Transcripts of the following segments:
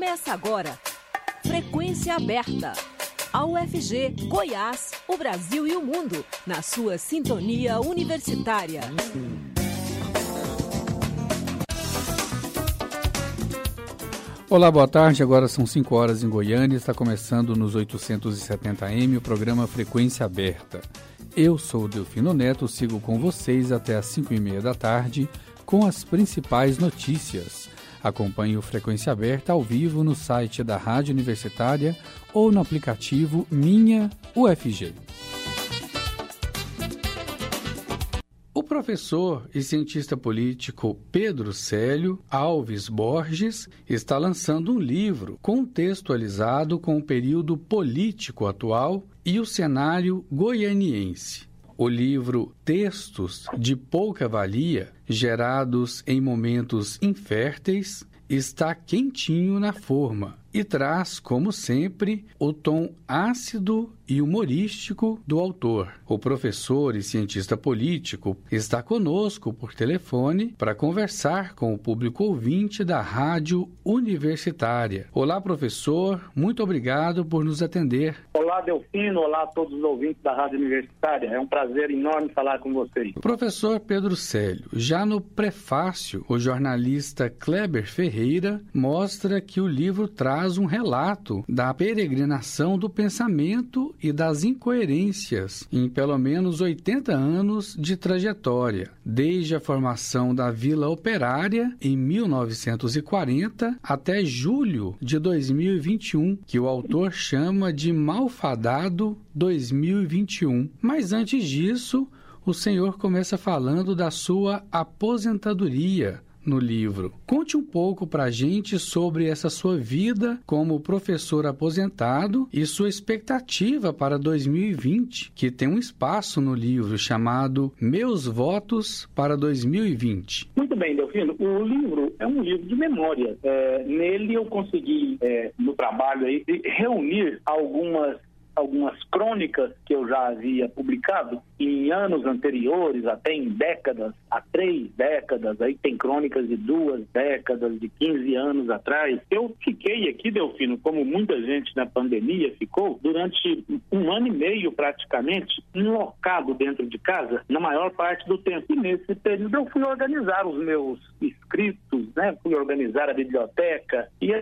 Começa agora. Frequência aberta. A UFG, Goiás, o Brasil e o mundo, na sua sintonia universitária. Olá, boa tarde. Agora são 5 horas em Goiânia. Está começando nos 870M o programa Frequência Aberta. Eu sou o Delfino Neto, sigo com vocês até às 5 e meia da tarde com as principais notícias. Acompanhe o Frequência Aberta ao vivo no site da Rádio Universitária ou no aplicativo Minha UFG. O professor e cientista político Pedro Célio Alves Borges está lançando um livro contextualizado com o período político atual e o cenário goianiense. O livro Textos de Pouca Valia, gerados em momentos inférteis, está quentinho na forma e traz, como sempre, o tom ácido e humorístico do autor. O professor e cientista político está conosco por telefone para conversar com o público ouvinte da Rádio Universitária. Olá, professor, muito obrigado por nos atender. Olá, Delfino, olá a todos os ouvintes da Rádio Universitária. É um prazer enorme falar com vocês. Professor Pedro Célio, já no prefácio, o jornalista Kleber Ferreira mostra que o livro traz um relato da peregrinação do pensamento e das incoerências em pelo menos 80 anos de trajetória, desde a formação da Vila Operária em 1940 até julho de 2021, que o autor chama de Malfadado 2021. Mas antes disso, o senhor começa falando da sua aposentadoria no livro. Conte um pouco para a gente sobre essa sua vida como professor aposentado e sua expectativa para 2020, que tem um espaço no livro chamado Meus Votos para 2020. Muito bem, Delfino. O livro é um livro de memória. É, nele eu consegui, é, no trabalho aí, reunir algumas algumas crônicas que eu já havia publicado em anos anteriores, até em décadas, há três décadas, aí tem crônicas de duas décadas, de 15 anos atrás. Eu fiquei aqui, Delfino, como muita gente na pandemia ficou, durante um ano e meio praticamente, enlocado dentro de casa, na maior parte do tempo. E nesse período eu fui organizar os meus escritos, né? fui organizar a biblioteca e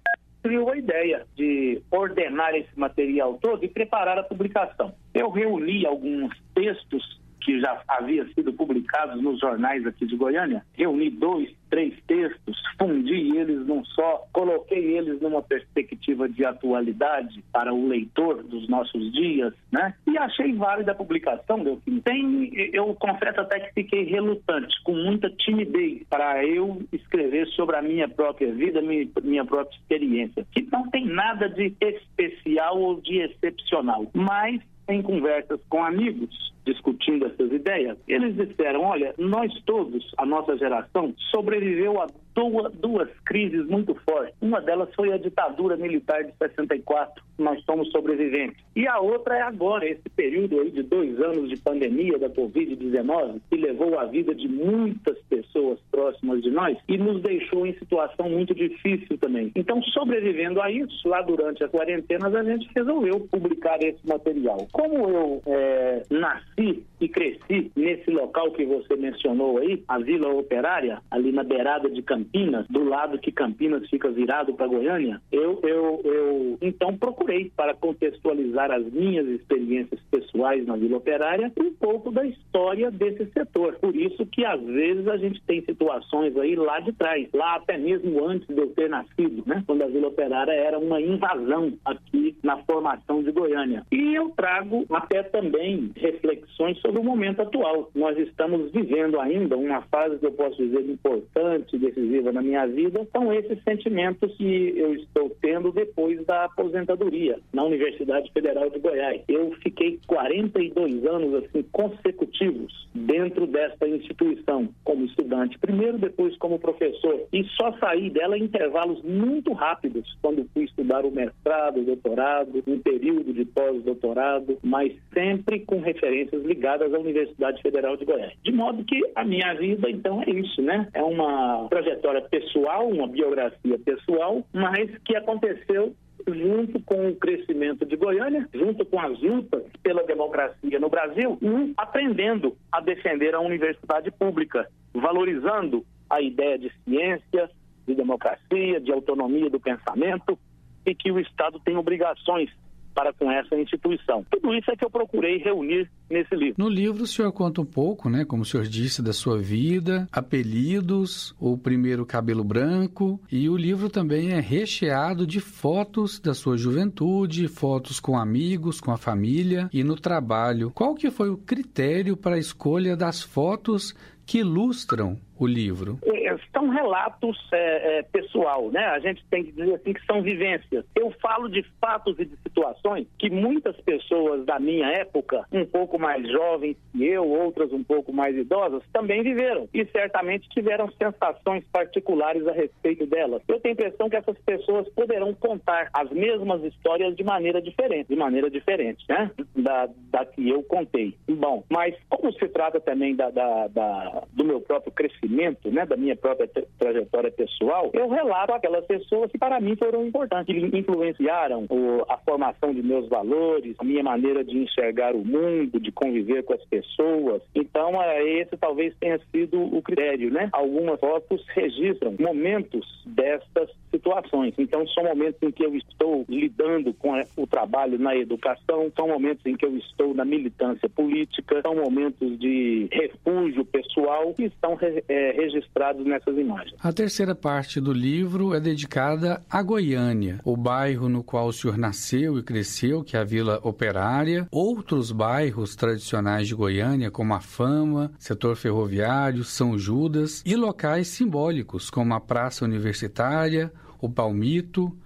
criou a ideia de ordenar esse material todo e preparar a publicação. Eu reuni alguns textos que já haviam sido publicados nos jornais aqui de Goiânia, reuni dois, três textos, fundi eles num só, coloquei eles numa perspectiva de atualidade para o leitor dos nossos dias, né? E achei válida a publicação, Delfim. Tem, eu confesso até que fiquei relutante, com muita timidez, para eu escrever sobre a minha própria vida, minha, minha própria experiência, que não tem nada de especial ou de excepcional, mas em conversas com amigos, discutindo essas ideias, eles disseram: olha, nós todos, a nossa geração, sobreviveu a duas, duas crises muito fortes. Uma delas foi a ditadura militar de 64, nós somos sobreviventes. E a outra é agora, esse período aí de dois anos de pandemia da Covid-19, que levou a vida de muitas pessoas próximas de nós e nos deixou em situação muito difícil também. Então, sobrevivendo a isso, lá durante as quarentenas, a gente resolveu publicar esse material. Como eu é, nasci e cresci nesse local que você mencionou aí, a Vila Operária, ali na beirada de Campinas, do lado que Campinas fica virado para Goiânia, eu, eu, eu então procurei para contextualizar as minhas experiências pessoais na Vila Operária um pouco da história desse setor. Por isso que às vezes a gente tem situações aí lá de trás, lá até mesmo antes de eu ter nascido, né? Quando a Vila Operária era uma invasão aqui na formação de Goiânia. E eu trago até também reflexões sobre o momento atual. Nós estamos vivendo ainda uma fase que eu posso dizer importante, decisiva na minha vida. São esses sentimentos que eu estou tendo depois da aposentadoria na Universidade Federal de Goiás. Eu fiquei 42 anos assim consecutivos dentro desta instituição como estudante, primeiro, depois como professor, e só saí dela em intervalos muito rápidos quando fui estudar o mestrado, o doutorado, um período de pós-doutorado, mas sempre com referência ciências ligadas à Universidade Federal de Goiás. De modo que a minha vida, então, é isso, né? É uma trajetória pessoal, uma biografia pessoal, mas que aconteceu junto com o crescimento de Goiânia, junto com as lutas pela democracia no Brasil e aprendendo a defender a universidade pública, valorizando a ideia de ciência, de democracia, de autonomia do pensamento e que o Estado tem obrigações para com essa instituição. Tudo isso é que eu procurei reunir nesse livro. No livro o senhor conta um pouco, né, como o senhor disse, da sua vida, apelidos, o primeiro cabelo branco, e o livro também é recheado de fotos da sua juventude, fotos com amigos, com a família e no trabalho. Qual que foi o critério para a escolha das fotos que ilustram o livro? É, são relatos é, é, pessoal, né? A gente tem que dizer assim que são vivências. Eu falo de fatos e de situações que muitas pessoas da minha época, um pouco mais jovens que eu, outras um pouco mais idosas, também viveram e certamente tiveram sensações particulares a respeito delas. Eu tenho a impressão que essas pessoas poderão contar as mesmas histórias de maneira diferente, de maneira diferente, né? Da, da que eu contei. Bom, mas como se trata também da, da, da do meu próprio crescimento né, da minha própria trajetória pessoal, eu relato aquelas pessoas que para mim foram importantes, que influenciaram o, a formação de meus valores, a minha maneira de enxergar o mundo, de conviver com as pessoas. Então, é, esse talvez tenha sido o critério, né? Algumas fotos registram momentos destas situações. Então, são momentos em que eu estou lidando com o trabalho na educação, são momentos em que eu estou na militância política, são momentos de refúgio pessoal que estão é, registrados nessas imagens. A terceira parte do livro é dedicada a Goiânia, o bairro no qual o senhor nasceu e cresceu, que é a Vila Operária, outros bairros tradicionais de Goiânia, como a Fama, setor ferroviário, São Judas, e locais simbólicos, como a Praça Universitária, o Palmito.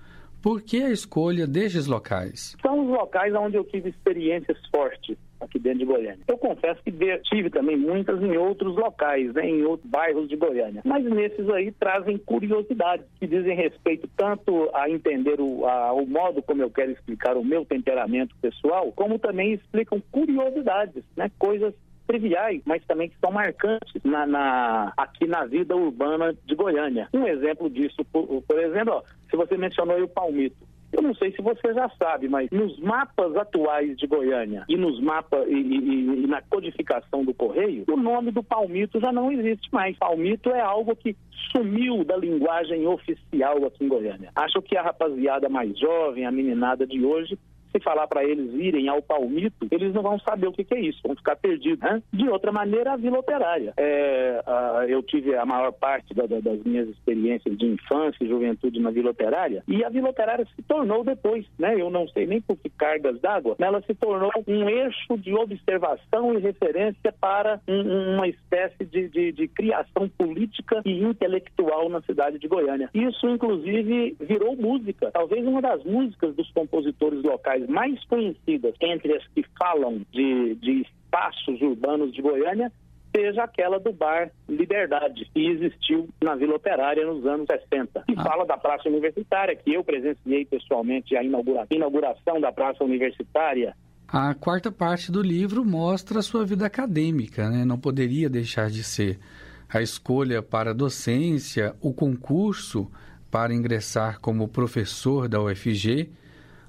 Por que a escolha destes locais? São os locais onde eu tive experiências fortes aqui dentro de Goiânia. Eu confesso que tive também muitas em outros locais, né, em outros bairros de Goiânia. Mas nesses aí trazem curiosidades que dizem respeito tanto a entender o, a, o modo como eu quero explicar o meu temperamento pessoal, como também explicam curiosidades, né, coisas triviais, mas também que são marcantes na, na, aqui na vida urbana de Goiânia. Um exemplo disso, por, por exemplo, ó, se você mencionou o Palmito. Eu não sei se você já sabe, mas nos mapas atuais de Goiânia e nos mapas e, e, e, na codificação do correio, o nome do palmito já não existe mais. Palmito é algo que sumiu da linguagem oficial aqui em Goiânia. Acho que a rapaziada mais jovem, a meninada de hoje, se falar para eles irem ao palmito, eles não vão saber o que, que é isso, vão ficar perdidos. Né? De outra maneira, a Vila Operária. É, a, eu tive a maior parte da, da, das minhas experiências de infância e juventude na Vila Operária, e a Vila Operária se tornou depois, né? eu não sei nem por que cargas d'água, ela se tornou um eixo de observação e referência para um, uma espécie de, de, de criação política e intelectual na cidade de Goiânia. Isso, inclusive, virou música. Talvez uma das músicas dos compositores locais mais conhecidas entre as que falam de, de espaços urbanos de Goiânia seja aquela do bar Liberdade, que existiu na Vila Operária nos anos 60. E ah. fala da Praça Universitária, que eu presenciei pessoalmente a inaugura inauguração da Praça Universitária. A quarta parte do livro mostra a sua vida acadêmica, né? não poderia deixar de ser. A escolha para a docência, o concurso para ingressar como professor da UFG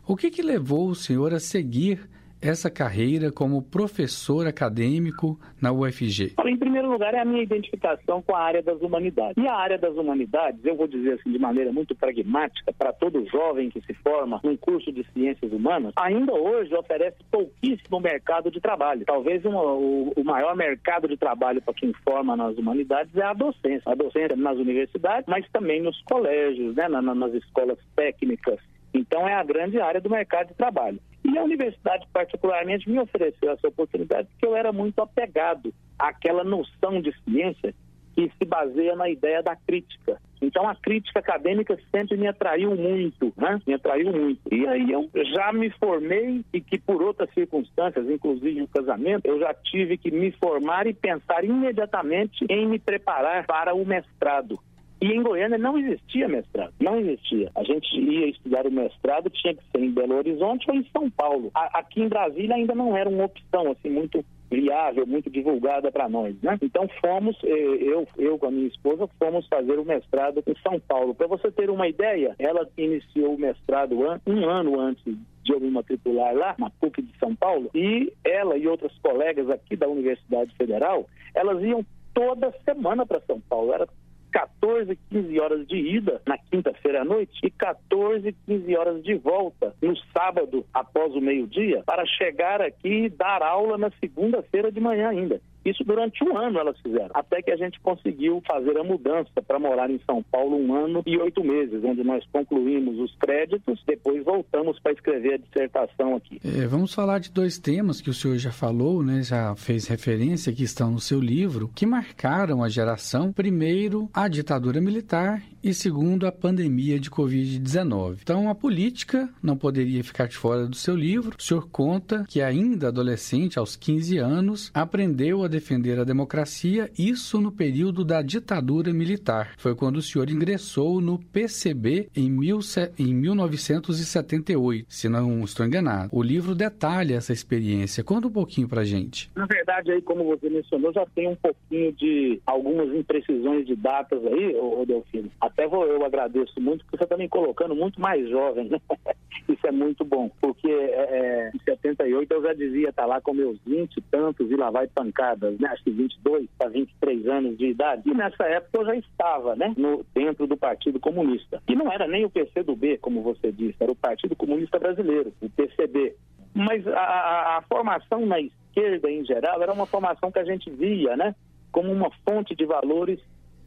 o que, que levou o senhor a seguir essa carreira como professor acadêmico na UFG? Em primeiro lugar, é a minha identificação com a área das humanidades. E a área das humanidades, eu vou dizer assim de maneira muito pragmática, para todo jovem que se forma num curso de ciências humanas, ainda hoje oferece pouquíssimo mercado de trabalho. Talvez uma, o, o, maior mercado de trabalho para quem forma nas humanidades é a docência. A docência nas universidades, mas também nos colégios, né, na, nas escolas técnicas então, é a grande área do mercado de trabalho. E a universidade, particularmente, me ofereceu essa oportunidade porque eu era muito apegado àquela noção de ciência que se baseia na ideia da crítica. Então, a crítica acadêmica sempre me atraiu muito, né? Me atraiu muito. E aí eu já me formei e que por outras circunstâncias, inclusive o casamento, eu já tive que me formar e pensar imediatamente em me preparar para o mestrado. E em Goiânia não existia mestrado, não existia. A gente ia estudar o mestrado, tinha que ser em Belo Horizonte ou em São Paulo. A, aqui em Brasília ainda não era uma opção assim muito viável, muito divulgada para nós, né? Então fomos, eh, eu, eu com a minha esposa, fomos fazer o mestrado em São Paulo. Para você ter uma ideia, ela iniciou o mestrado um ano antes de eu me matricular lá, na PUC de São Paulo, e ela e outras colegas aqui da Universidade Federal, elas iam toda semana para São Paulo. Era 14, 15 horas de ida na quinta-feira à noite e 14, 15 horas de volta no sábado após o meio-dia para chegar aqui e dar aula na segunda-feira de manhã ainda. Isso durante um ano elas fizeram, até que a gente conseguiu fazer a mudança para morar em São Paulo um ano e oito meses, onde nós concluímos os créditos, depois voltamos para escrever a dissertação aqui. É, vamos falar de dois temas que o senhor já falou, né, já fez referência, que estão no seu livro, que marcaram a geração. Primeiro, a ditadura militar e segundo, a pandemia de Covid-19. Então, a política não poderia ficar de fora do seu livro. O senhor conta que ainda adolescente, aos 15 anos, aprendeu a defender a democracia, isso no período da ditadura militar. Foi quando o senhor ingressou no PCB em, mil, em 1978, se não estou enganado. O livro detalha essa experiência. Conta um pouquinho pra gente. Na verdade, aí, como você mencionou, já tem um pouquinho de algumas imprecisões de datas aí, ô Delfino. Até vou, eu agradeço muito, porque você está me colocando muito mais jovem, né? Isso é muito bom, porque é, é em 78 eu já dizia estar tá lá com meus 20 e tantos e lá vai pancada né? acho que 22 para 23 anos de idade. E nessa época eu já estava né? no, dentro do Partido Comunista. E não era nem o PCdoB, como você disse, era o Partido Comunista Brasileiro, o PCB. Mas a, a, a formação na esquerda em geral era uma formação que a gente via né? como uma fonte de valores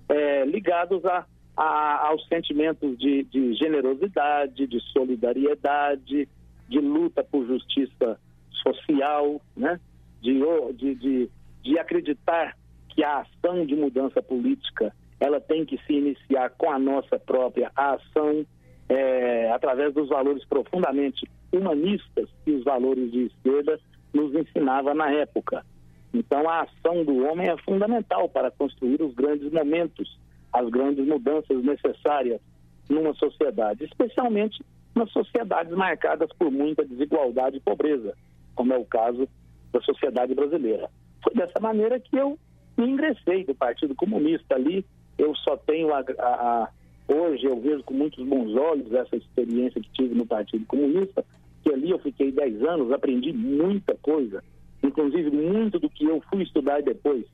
é, ligados a, a, aos sentimentos de, de generosidade, de solidariedade, de luta por justiça social, né? de, de, de, de acreditar que a ação de mudança política ela tem que se iniciar com a nossa própria ação, é, através dos valores profundamente humanistas que os valores de esquerda nos ensinava na época. Então, a ação do homem é fundamental para construir os grandes momentos, as grandes mudanças necessárias numa sociedade, especialmente nas sociedades marcadas por muita desigualdade e pobreza, como é o caso da sociedade brasileira. Foi dessa maneira que eu ingressei do Partido Comunista ali. Eu só tenho a, a, a, hoje eu vejo com muitos bons olhos essa experiência que tive no Partido Comunista, que ali eu fiquei 10 anos, aprendi muita coisa, inclusive muito do que eu fui estudar depois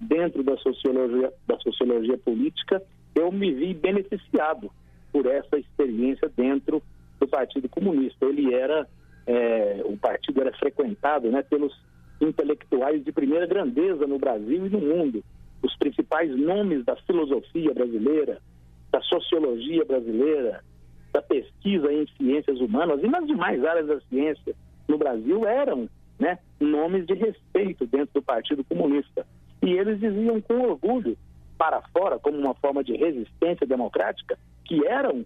dentro da sociologia, da sociologia política, eu me vi beneficiado por essa experiência dentro do Partido Comunista. Ele era, é, o partido era frequentado né, pelos intelectuais de primeira grandeza no Brasil e no mundo, os principais nomes da filosofia brasileira, da sociologia brasileira, da pesquisa em ciências humanas e nas demais áreas da ciência no Brasil eram né, nomes de respeito dentro do Partido Comunista. E eles diziam com orgulho para fora, como uma forma de resistência democrática, que eram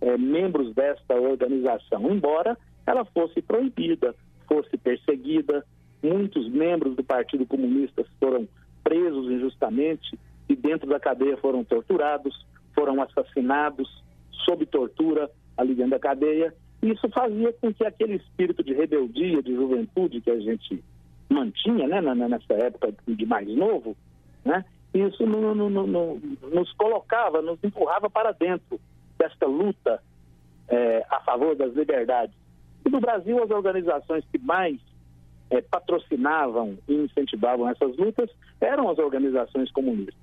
é, membros desta organização, embora ela fosse proibida, fosse perseguida, Muitos membros do Partido Comunista foram presos injustamente e dentro da cadeia foram torturados, foram assassinados sob tortura ali dentro da cadeia. Isso fazia com que aquele espírito de rebeldia, de juventude que a gente mantinha né, nessa época de mais novo, né, isso no, no, no, nos colocava, nos empurrava para dentro desta luta é, a favor das liberdades. E no Brasil, as organizações que mais é, patrocinavam e incentivavam essas lutas eram as organizações comunistas.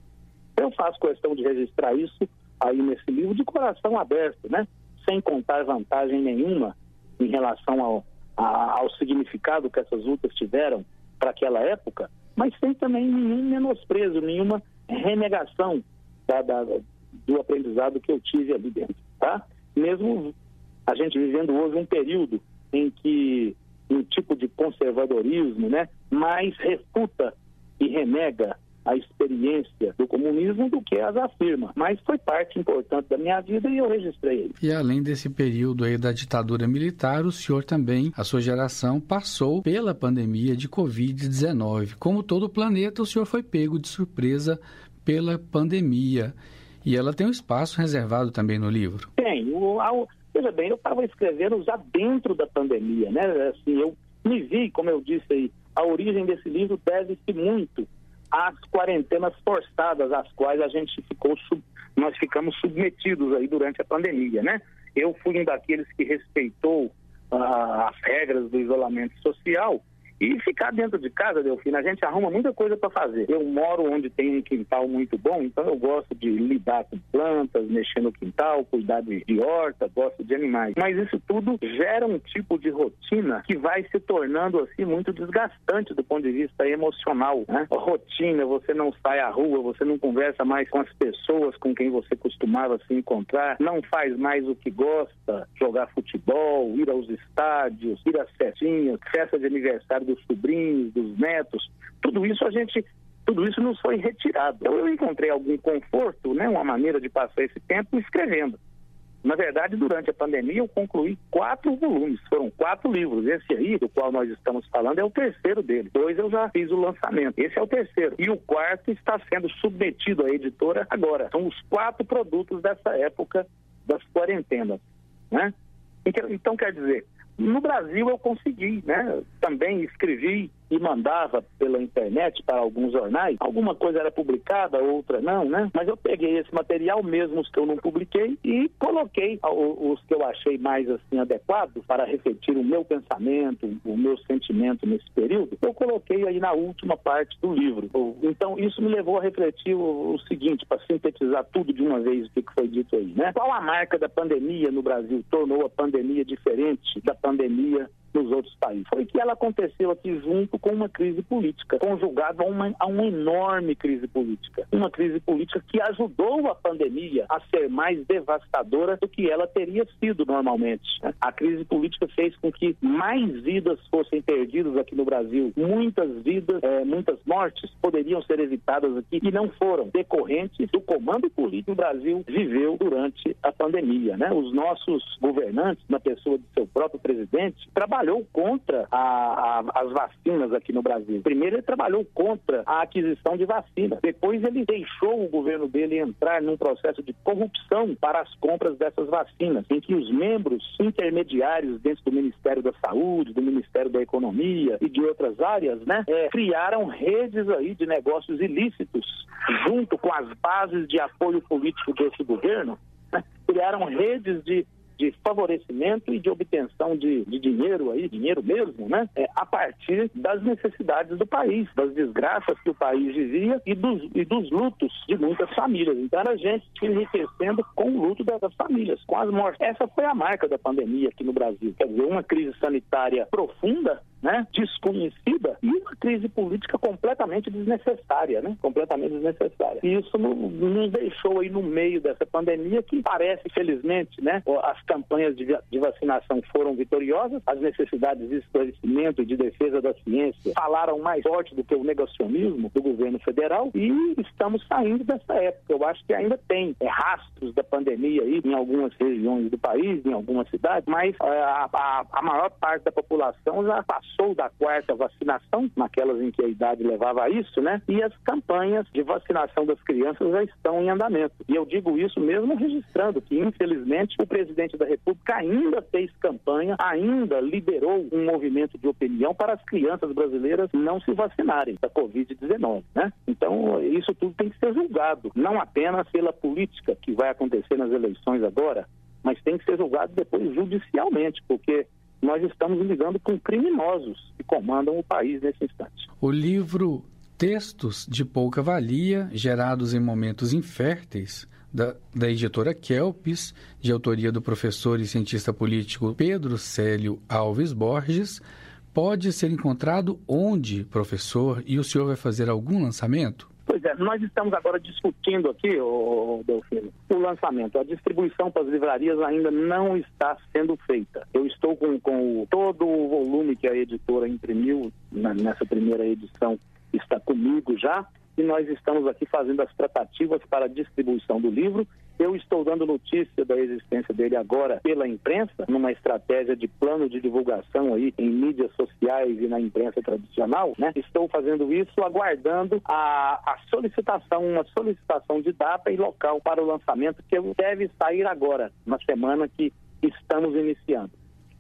Eu faço questão de registrar isso aí nesse livro de coração aberto, né? sem contar vantagem nenhuma em relação ao, a, ao significado que essas lutas tiveram para aquela época, mas sem também nenhum menosprezo, nenhuma renegação da, da, do aprendizado que eu tive ali dentro. Tá? Mesmo a gente vivendo hoje um período em que um tipo de conservadorismo, né, mais refuta e renega a experiência do comunismo do que as afirma. Mas foi parte importante da minha vida e eu registrei ele. E além desse período aí da ditadura militar, o senhor também, a sua geração, passou pela pandemia de Covid-19. Como todo o planeta, o senhor foi pego de surpresa pela pandemia. E ela tem um espaço reservado também no livro. Tem. O, ao, Veja bem, eu estava escrevendo já dentro da pandemia, né? Assim, eu, me vi, como eu disse aí, a origem desse livro deve-se muito às quarentenas forçadas às quais a gente ficou nós ficamos submetidos aí durante a pandemia, né? Eu fui um daqueles que respeitou ah, as regras do isolamento social e ficar dentro de casa, Delfina, a gente arruma muita coisa para fazer. Eu moro onde tem um quintal muito bom, então eu gosto de lidar com plantas, mexer no quintal, cuidar de, de horta, gosto de animais. Mas isso tudo gera um tipo de rotina que vai se tornando assim muito desgastante do ponto de vista emocional. Né? Rotina, você não sai à rua, você não conversa mais com as pessoas com quem você costumava se encontrar, não faz mais o que gosta, jogar futebol, ir aos estádios, ir às festinhas, festa de aniversário dos sobrinhos, dos netos, tudo isso a gente tudo isso nos foi retirado. Então, eu encontrei algum conforto, né, uma maneira de passar esse tempo escrevendo. Na verdade, durante a pandemia, eu concluí quatro volumes, foram quatro livros. Esse aí, do qual nós estamos falando, é o terceiro dele. Dois eu já fiz o lançamento. Esse é o terceiro. E o quarto está sendo submetido à editora agora. São os quatro produtos dessa época das quarentenas. Né? Então, então quer dizer, no Brasil eu consegui, né? Também escrevi e mandava pela internet para alguns jornais. Alguma coisa era publicada, outra não, né? Mas eu peguei esse material, mesmo os que eu não publiquei, e coloquei os que eu achei mais assim adequados para refletir o meu pensamento, o meu sentimento nesse período. Eu coloquei aí na última parte do livro. Então isso me levou a refletir o, seguinte, para sintetizar tudo de uma vez o que foi dito aí, né? Qual a marca da pandemia no Brasil tornou a pandemia diferente da pandemia nos outros países. Foi que ela aconteceu aqui junto com uma crise política, conjugada a uma, a uma enorme crise política. Uma crise política que ajudou a pandemia a ser mais devastadora do que ela teria sido normalmente. A crise política fez com que mais vidas fossem perdidas aqui no Brasil. Muitas vidas, é, muitas mortes poderiam ser evitadas aqui e não foram, decorrentes do comando político que o Brasil viveu durante a pandemia. Né? Os nossos governantes, na pessoa do seu próprio presidente, trabalharam trabalhou contra a, a, as vacinas aqui no Brasil. Primeiro, ele trabalhou contra a aquisição de vacinas. Depois, ele deixou o governo dele entrar num processo de corrupção para as compras dessas vacinas, em que os membros intermediários dentro do Ministério da Saúde, do Ministério da Economia e de outras áreas, né, é, criaram redes aí de negócios ilícitos junto com as bases de apoio político desse governo. Né, criaram redes de de favorecimento e de obtenção de, de dinheiro aí, dinheiro mesmo, né? É, a partir das necessidades do país, das desgraças que o país vivia e dos, e dos lutos de muitas famílias. Então era gente se enriquecendo com o luto dessas famílias, com as mortes. Essa foi a marca da pandemia aqui no Brasil. Quer dizer, uma crise sanitária profunda né, desconhecida e uma crise política completamente desnecessária, né, completamente desnecessária. E isso nos deixou aí no meio dessa pandemia que parece, felizmente, né, as campanhas de, de vacinação foram vitoriosas, as necessidades de esclarecimento e de defesa da ciência falaram mais forte do que o negacionismo do governo federal e estamos saindo dessa época. Eu acho que ainda tem é, rastros da pandemia aí em algumas regiões do país, em algumas cidades, mas é, a, a, a maior parte da população já passou passou da quarta vacinação, naquelas em que a idade levava a isso, né? E as campanhas de vacinação das crianças já estão em andamento. E eu digo isso mesmo registrando que, infelizmente, o presidente da República ainda fez campanha, ainda liderou um movimento de opinião para as crianças brasileiras não se vacinarem da Covid-19, né? Então, isso tudo tem que ser julgado, não apenas pela política que vai acontecer nas eleições agora, mas tem que ser julgado depois judicialmente, porque nós estamos lidando com criminosos que comandam o país nesse instante. O livro Textos de Pouca Valia, Gerados em Momentos Inférteis, da, da editora Kelpis, de autoria do professor e cientista político Pedro Célio Alves Borges, pode ser encontrado onde, professor, e o senhor vai fazer algum lançamento? Pois é, nós estamos agora discutindo aqui, o Delfino, o lançamento. A distribuição para as livrarias ainda não está sendo feita. Eu estou com, com todo o volume que a editora imprimiu na, nessa primeira edição, está comigo já e nós estamos aqui fazendo as tratativas para a distribuição do livro. Eu estou dando notícia da existência dele agora pela imprensa, numa estratégia de plano de divulgação aí em mídias sociais e na imprensa tradicional, né? Estou fazendo isso aguardando a, a solicitação, uma solicitação de data e local para o lançamento que deve sair agora, na semana que estamos iniciando.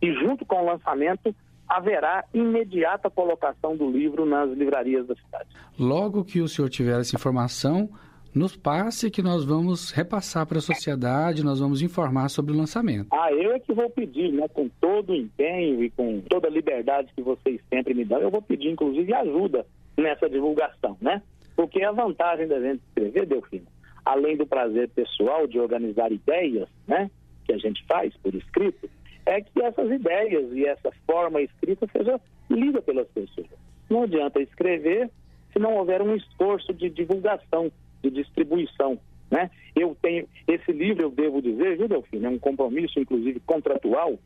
E junto com o lançamento, haverá imediata colocação do livro nas livrarias da cidade. Logo que o senhor tiver essa informação, nos passe que nós vamos repassar para a sociedade, nós vamos informar sobre o lançamento. Ah, eu é que vou pedir, né, com todo o empenho e com toda a liberdade que vocês sempre me dão, eu vou pedir, inclusive, ajuda nessa divulgação, né? Porque a vantagem da gente escrever, Delfino, além do prazer pessoal de organizar ideias, né, que a gente faz por escrito, é que essas ideias e essa forma escrita seja lida pelas pessoas. Não adianta escrever se não houver um esforço de divulgação, de distribuição. Né? Eu tenho esse livro, eu devo dizer, viu, Delfino, é um compromisso, inclusive contratual.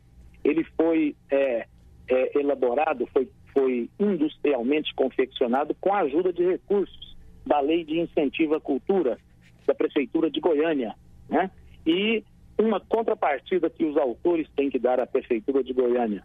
Ele foi é, é, elaborado, foi, foi industrialmente confeccionado com a ajuda de recursos da Lei de Incentivo à Cultura da Prefeitura de Goiânia. Né? E uma contrapartida que os autores têm que dar à Prefeitura de Goiânia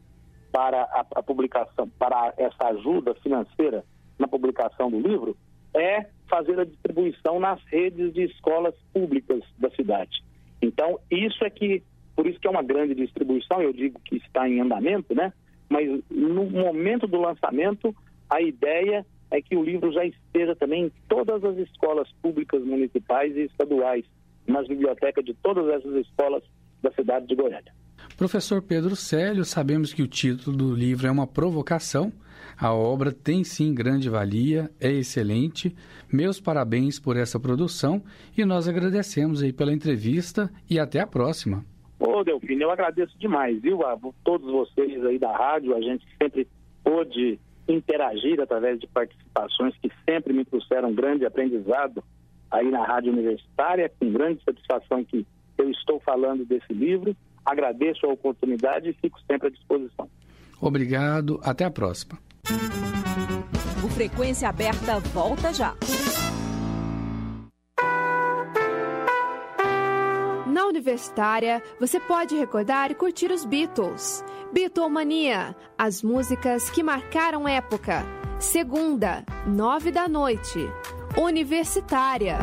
para a, a publicação, para essa ajuda financeira na publicação do livro, é fazer a distribuição nas redes de escolas públicas da cidade. Então, isso é que, por isso que é uma grande distribuição, eu digo que está em andamento, né? Mas no momento do lançamento, a ideia é que o livro já esteja também em todas as escolas públicas municipais e estaduais, nas bibliotecas de todas essas escolas da cidade de Goiânia. Professor Pedro Célio, sabemos que o título do livro é uma provocação. A obra tem sim grande valia, é excelente. Meus parabéns por essa produção e nós agradecemos aí pela entrevista e até a próxima. Ô, Delfino, eu agradeço demais, viu? A todos vocês aí da rádio, a gente sempre pôde interagir através de participações que sempre me trouxeram grande aprendizado aí na Rádio Universitária, com grande satisfação que eu estou falando desse livro. Agradeço a oportunidade e fico sempre à disposição. Obrigado, até a próxima. O Frequência Aberta volta já. Na Universitária, você pode recordar e curtir os Beatles. Beatlemania, as músicas que marcaram época. Segunda, nove da noite. Universitária.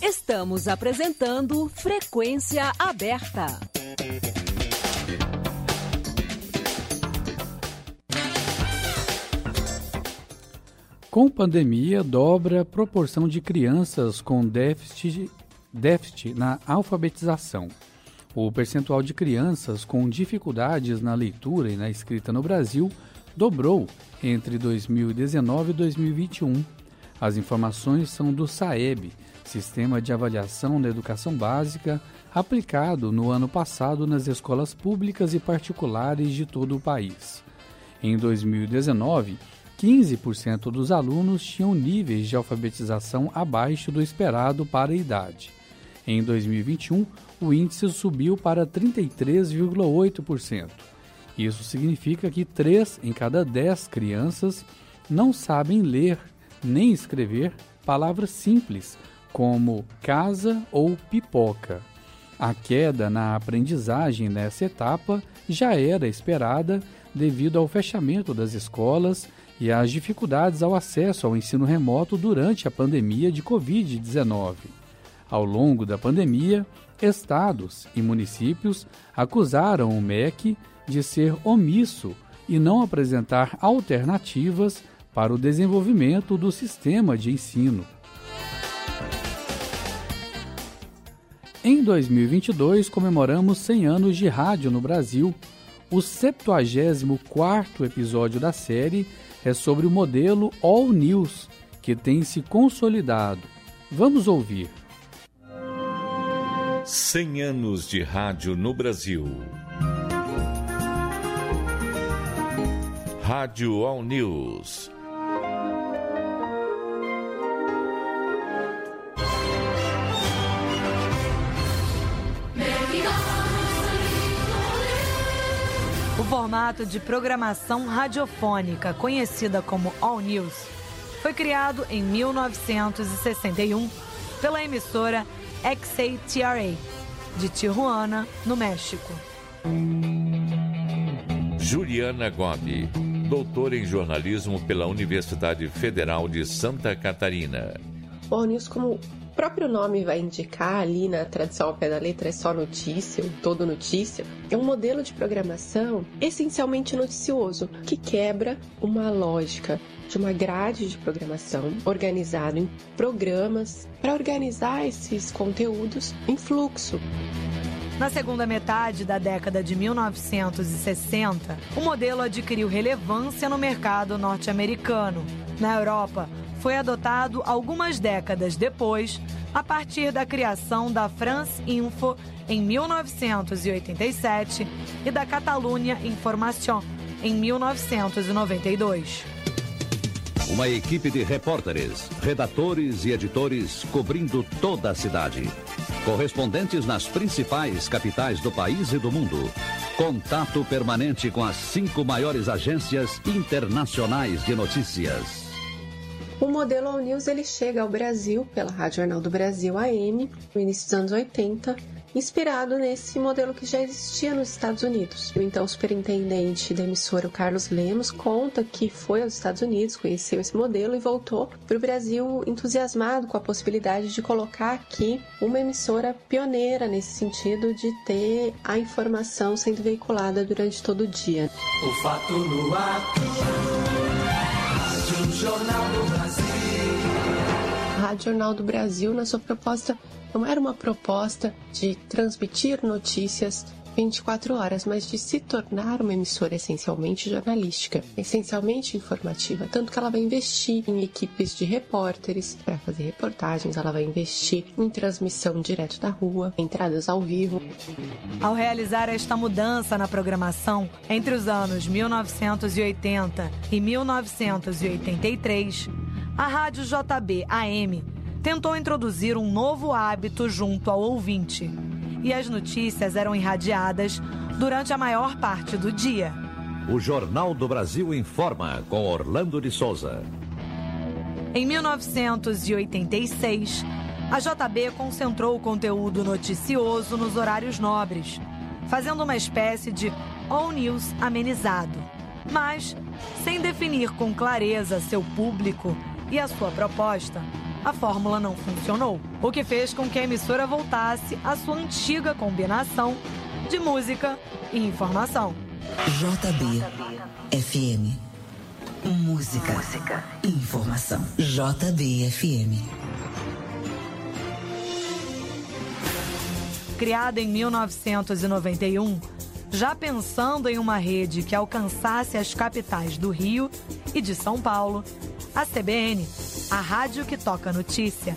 Estamos apresentando Frequência Aberta. Com pandemia, dobra a proporção de crianças com déficit, déficit na alfabetização. O percentual de crianças com dificuldades na leitura e na escrita no Brasil dobrou entre 2019 e 2021. As informações são do SAEB, Sistema de Avaliação da Educação Básica, aplicado no ano passado nas escolas públicas e particulares de todo o país. Em 2019, 15% dos alunos tinham níveis de alfabetização abaixo do esperado para a idade. Em 2021, o índice subiu para 33,8%. Isso significa que 3 em cada 10 crianças não sabem ler nem escrever palavras simples como casa ou pipoca. A queda na aprendizagem nessa etapa já era esperada devido ao fechamento das escolas e às dificuldades ao acesso ao ensino remoto durante a pandemia de Covid-19. Ao longo da pandemia, estados e municípios acusaram o MEC de ser omisso e não apresentar alternativas para o desenvolvimento do sistema de ensino. Em 2022, comemoramos 100 anos de rádio no Brasil. O 74º episódio da série é sobre o modelo All News, que tem se consolidado. Vamos ouvir. 100 anos de rádio no Brasil. Rádio All News. Formato de programação radiofônica, conhecida como All News, foi criado em 1961 pela emissora XATRA, de Tijuana, no México. Juliana Gobi, doutora em jornalismo pela Universidade Federal de Santa Catarina. All News, como próprio nome vai indicar ali na tradução ao pé da letra, é só notícia, todo notícia. É um modelo de programação essencialmente noticioso, que quebra uma lógica de uma grade de programação organizado em programas para organizar esses conteúdos em fluxo. Na segunda metade da década de 1960, o modelo adquiriu relevância no mercado norte-americano. Na Europa, foi adotado algumas décadas depois, a partir da criação da France Info em 1987 e da Catalunha Information em 1992. Uma equipe de repórteres, redatores e editores cobrindo toda a cidade. Correspondentes nas principais capitais do país e do mundo. Contato permanente com as cinco maiores agências internacionais de notícias. O modelo All News ele chega ao Brasil pela Rádio Jornal do Brasil AM no início dos anos 80 inspirado nesse modelo que já existia nos Estados Unidos. O então superintendente da emissora, o Carlos Lemos, conta que foi aos Estados Unidos, conheceu esse modelo e voltou para o Brasil entusiasmado com a possibilidade de colocar aqui uma emissora pioneira nesse sentido de ter a informação sendo veiculada durante todo o dia. O fato no ato, Rádio Jornal do. Rádio Jornal do Brasil, na sua proposta não era uma proposta de transmitir notícias 24 horas, mas de se tornar uma emissora essencialmente jornalística, essencialmente informativa. Tanto que ela vai investir em equipes de repórteres para fazer reportagens, ela vai investir em transmissão direto da rua, entradas ao vivo. Ao realizar esta mudança na programação, entre os anos 1980 e 1983, a Rádio JB AM tentou introduzir um novo hábito junto ao ouvinte. E as notícias eram irradiadas durante a maior parte do dia. O Jornal do Brasil informa com Orlando de Souza. Em 1986, a JB concentrou o conteúdo noticioso nos horários nobres, fazendo uma espécie de all news amenizado, mas sem definir com clareza seu público e a sua proposta a fórmula não funcionou, o que fez com que a emissora voltasse à sua antiga combinação de música e informação. JB FM. Música. Música. Informação. JB FM. Criada em 1991, já pensando em uma rede que alcançasse as capitais do Rio e de São Paulo, a CBN a rádio que toca notícia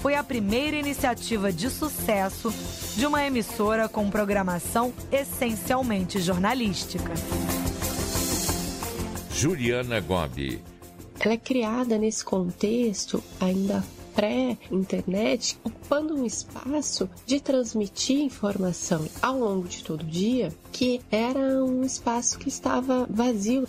foi a primeira iniciativa de sucesso de uma emissora com programação essencialmente jornalística. Juliana Gobi. Ela é criada nesse contexto ainda pré-internet, ocupando um espaço de transmitir informação ao longo de todo o dia, que era um espaço que estava vazio.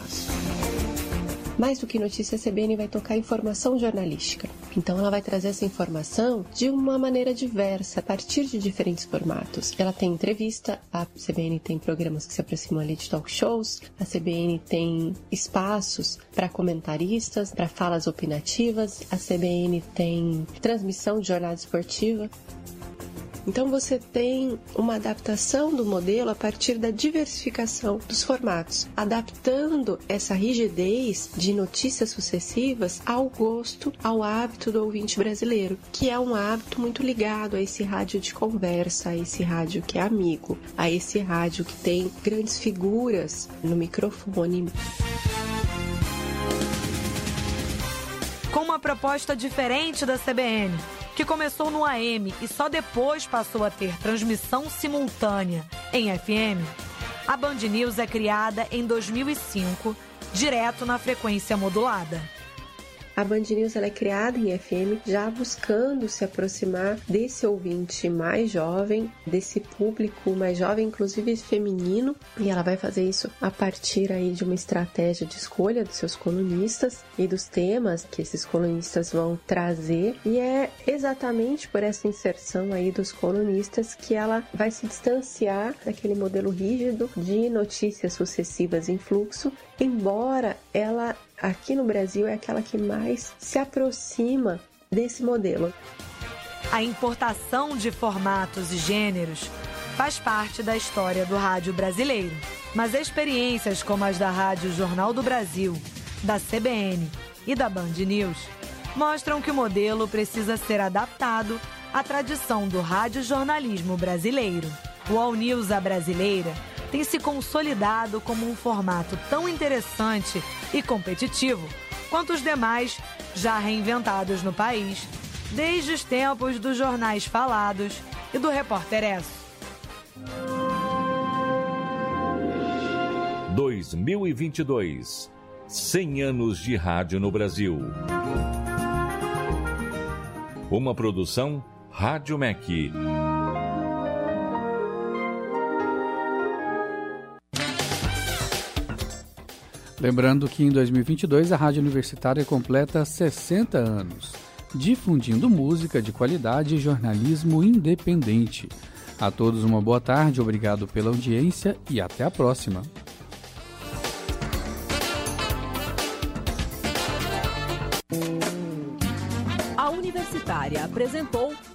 Mais do que notícia, a CBN vai tocar informação jornalística. Então, ela vai trazer essa informação de uma maneira diversa, a partir de diferentes formatos. Ela tem entrevista, a CBN tem programas que se aproximam ali de talk shows, a CBN tem espaços para comentaristas, para falas opinativas, a CBN tem transmissão de jornada esportiva. Então você tem uma adaptação do modelo a partir da diversificação dos formatos, adaptando essa rigidez de notícias sucessivas ao gosto, ao hábito do ouvinte brasileiro, que é um hábito muito ligado a esse rádio de conversa, a esse rádio que é amigo, a esse rádio que tem grandes figuras no microfone. Com uma proposta diferente da CBN, que começou no AM e só depois passou a ter transmissão simultânea em FM, a Band News é criada em 2005, direto na frequência modulada. A Band News ela é criada em FM já buscando se aproximar desse ouvinte mais jovem, desse público mais jovem, inclusive feminino, e ela vai fazer isso a partir aí de uma estratégia de escolha dos seus colunistas e dos temas que esses colunistas vão trazer, e é exatamente por essa inserção aí dos colunistas que ela vai se distanciar daquele modelo rígido de notícias sucessivas em fluxo, embora ela aqui no Brasil é aquela que mais se aproxima desse modelo. A importação de formatos e gêneros faz parte da história do rádio brasileiro. Mas experiências como as da Rádio Jornal do Brasil, da CBN e da Band News mostram que o modelo precisa ser adaptado à tradição do radiojornalismo brasileiro. O All News a Brasileira tem se consolidado como um formato tão interessante e competitivo quanto os demais já reinventados no país, desde os tempos dos jornais falados e do Repórter S. 2022 100 anos de rádio no Brasil. Uma produção Rádio MEC. Lembrando que em 2022 a Rádio Universitária completa 60 anos, difundindo música de qualidade e jornalismo independente. A todos uma boa tarde, obrigado pela audiência e até a próxima. A Universitária apresentou